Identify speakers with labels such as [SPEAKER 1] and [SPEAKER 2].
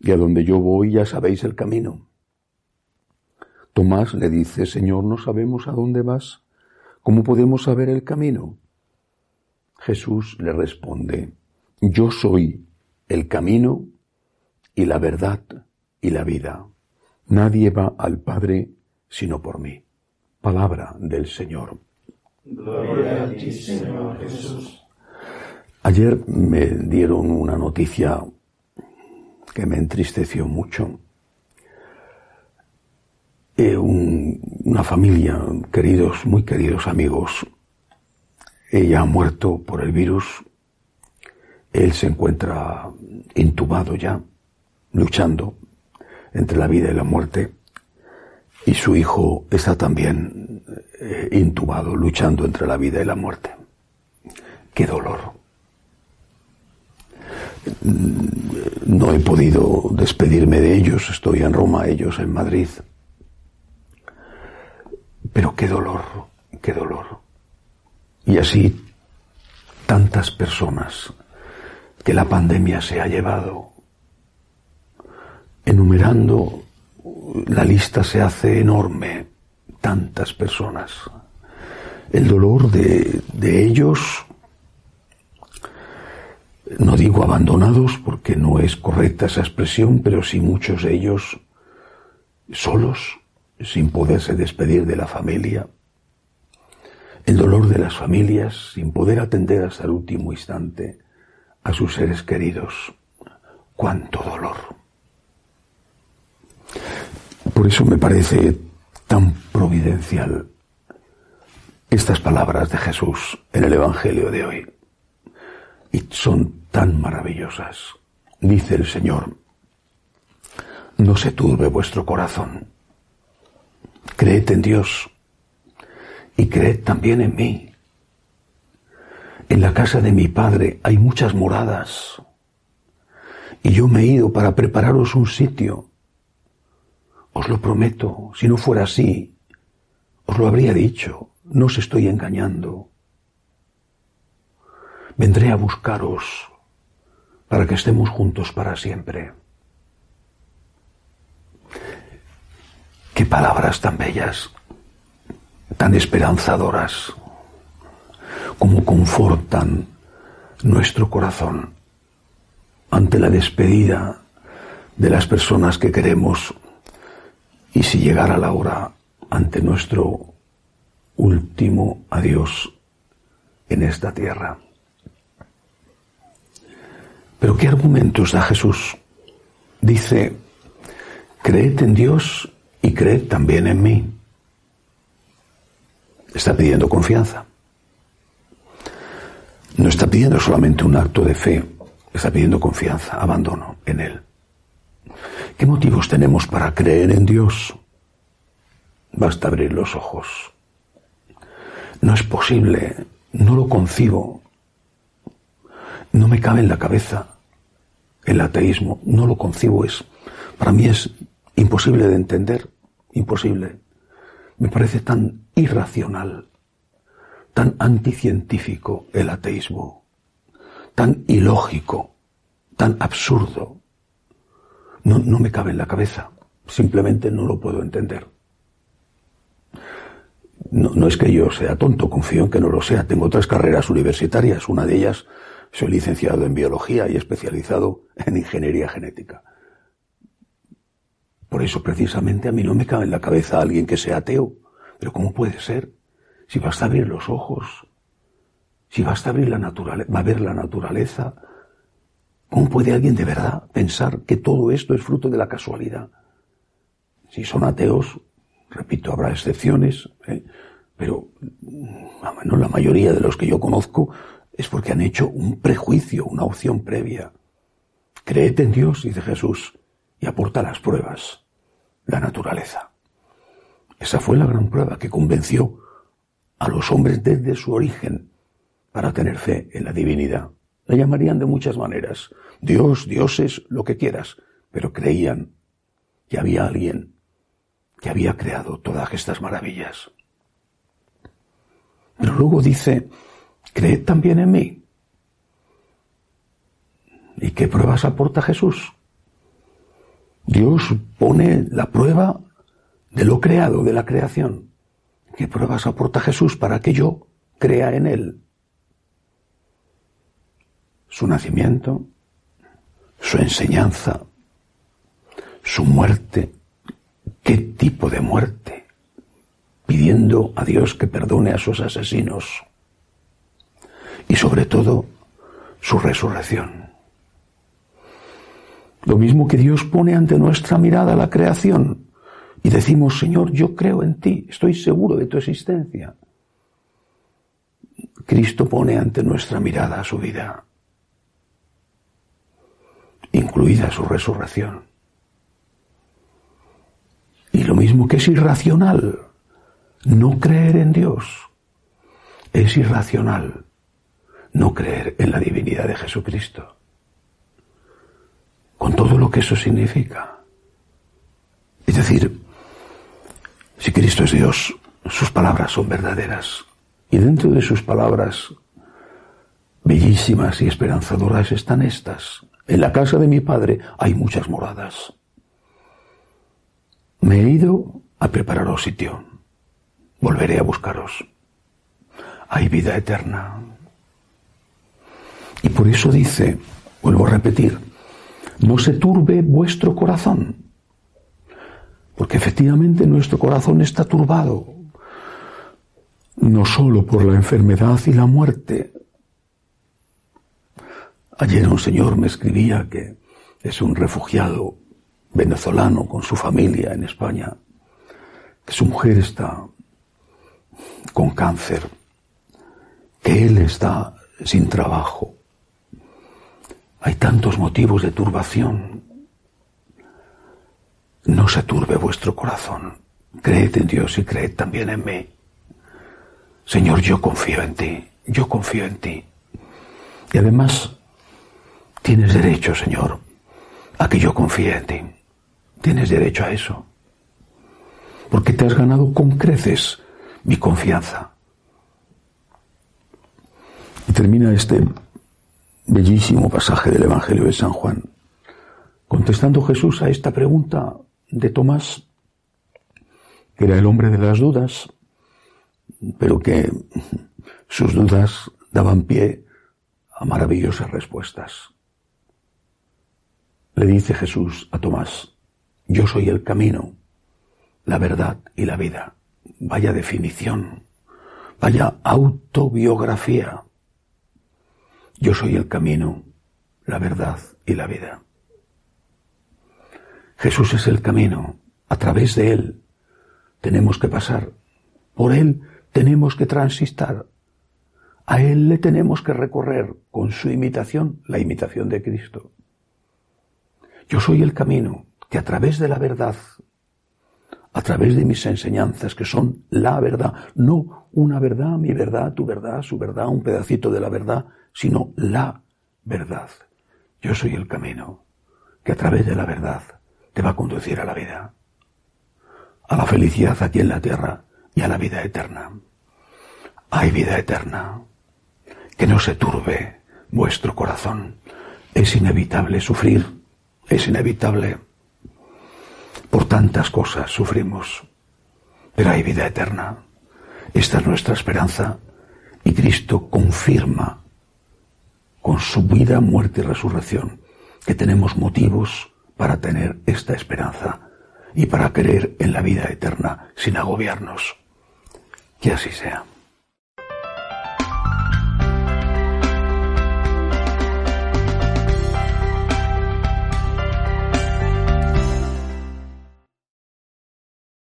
[SPEAKER 1] y a donde yo voy ya sabéis el camino. Tomás le dice, Señor, no sabemos a dónde vas, ¿cómo podemos saber el camino? Jesús le responde, yo soy el camino y la verdad y la vida. Nadie va al Padre sino por mí. Palabra del Señor.
[SPEAKER 2] Gloria a ti, Señor Jesús.
[SPEAKER 1] Ayer me dieron una noticia que me entristeció mucho. Eh, una familia, queridos, muy queridos amigos, ella ha muerto por el virus, él se encuentra intubado ya, luchando entre la vida y la muerte, y su hijo está también eh, intubado, luchando entre la vida y la muerte. Qué dolor no he podido despedirme de ellos, estoy en Roma, ellos en Madrid. Pero qué dolor, qué dolor. Y así tantas personas que la pandemia se ha llevado. Enumerando, la lista se hace enorme, tantas personas. El dolor de, ellos no digo abandonados porque no es correcta esa expresión, pero sí muchos de ellos solos, sin poderse despedir de la familia, el dolor de las familias, sin poder atender hasta el último instante a sus seres queridos. ¡Cuánto dolor! Por eso me parece tan providencial estas palabras de Jesús en el Evangelio de hoy. Y son tan maravillosas. Dice el Señor, no se turbe vuestro corazón. Creed en Dios y creed también en mí. En la casa de mi Padre hay muchas moradas y yo me he ido para prepararos un sitio. Os lo prometo, si no fuera así, os lo habría dicho, no os estoy engañando. Vendré a buscaros para que estemos juntos para siempre. Qué palabras tan bellas, tan esperanzadoras, como confortan nuestro corazón ante la despedida de las personas que queremos y si llegara la hora ante nuestro último adiós en esta tierra. Pero ¿qué argumentos da Jesús? Dice, creed en Dios y creed también en mí. Está pidiendo confianza. No está pidiendo solamente un acto de fe, está pidiendo confianza, abandono en Él. ¿Qué motivos tenemos para creer en Dios? Basta abrir los ojos. No es posible, no lo concibo, no me cabe en la cabeza el ateísmo, no lo concibo, es, para mí es imposible de entender, imposible. Me parece tan irracional, tan anticientífico el ateísmo, tan ilógico, tan absurdo. No, no me cabe en la cabeza, simplemente no lo puedo entender. No, no, es que yo sea tonto, confío en que no lo sea. Tengo otras carreras universitarias. Una de ellas, soy licenciado en biología y especializado en ingeniería genética. Por eso precisamente a mí no me cabe en la cabeza alguien que sea ateo. Pero ¿cómo puede ser? Si basta abrir los ojos, si basta abrir la naturaleza, va a ver la naturaleza, ¿cómo puede alguien de verdad pensar que todo esto es fruto de la casualidad? Si son ateos, repito, habrá excepciones, ¿eh? pero no, la mayoría de los que yo conozco es porque han hecho un prejuicio, una opción previa. Creed en Dios, dice Jesús, y aporta las pruebas, la naturaleza. Esa fue la gran prueba que convenció a los hombres desde su origen para tener fe en la divinidad. La llamarían de muchas maneras. Dios, dioses, lo que quieras, pero creían que había alguien que había creado todas estas maravillas. Pero luego dice, creed también en mí. ¿Y qué pruebas aporta Jesús? Dios pone la prueba de lo creado, de la creación. ¿Qué pruebas aporta Jesús para que yo crea en Él? Su nacimiento, su enseñanza, su muerte. ¿Qué tipo de muerte? Pidiendo a Dios que perdone a sus asesinos. Y sobre todo, su resurrección. Lo mismo que Dios pone ante nuestra mirada la creación y decimos, Señor, yo creo en ti, estoy seguro de tu existencia. Cristo pone ante nuestra mirada su vida, incluida su resurrección. Y lo mismo que es irracional no creer en Dios, es irracional no creer en la divinidad de Jesucristo con todo lo que eso significa. Es decir, si Cristo es Dios, sus palabras son verdaderas. Y dentro de sus palabras bellísimas y esperanzadoras están estas. En la casa de mi Padre hay muchas moradas. Me he ido a prepararos sitio. Volveré a buscaros. Hay vida eterna. Y por eso dice, vuelvo a repetir, no se turbe vuestro corazón, porque efectivamente nuestro corazón está turbado, no solo por la enfermedad y la muerte. Ayer un señor me escribía que es un refugiado venezolano con su familia en España, que su mujer está con cáncer, que él está sin trabajo, hay tantos motivos de turbación. No se turbe vuestro corazón. Creed en Dios y creed también en mí. Señor, yo confío en ti, yo confío en ti. Y además, tienes derecho, Señor, a que yo confíe en ti. Tienes derecho a eso. Porque te has ganado con creces mi confianza. Y termina este bellísimo pasaje del Evangelio de San Juan. Contestando Jesús a esta pregunta de Tomás, que era el hombre de las dudas, pero que sus dudas daban pie a maravillosas respuestas. Le dice Jesús a Tomás, yo soy el camino, la verdad y la vida. Vaya definición, vaya autobiografía yo soy el camino, la verdad y la vida. Jesús es el camino. A través de Él tenemos que pasar. Por Él tenemos que transistar. A Él le tenemos que recorrer con su imitación, la imitación de Cristo. Yo soy el camino que a través de la verdad, a través de mis enseñanzas, que son la verdad, no una verdad, mi verdad, tu verdad, su verdad, un pedacito de la verdad, sino la verdad. Yo soy el camino que a través de la verdad te va a conducir a la vida, a la felicidad aquí en la tierra y a la vida eterna. Hay vida eterna. Que no se turbe vuestro corazón. Es inevitable sufrir, es inevitable. Tantas cosas sufrimos, pero hay vida eterna. Esta es nuestra esperanza y Cristo confirma con su vida, muerte y resurrección que tenemos motivos para tener esta esperanza y para creer en la vida eterna sin agobiarnos. Que así sea.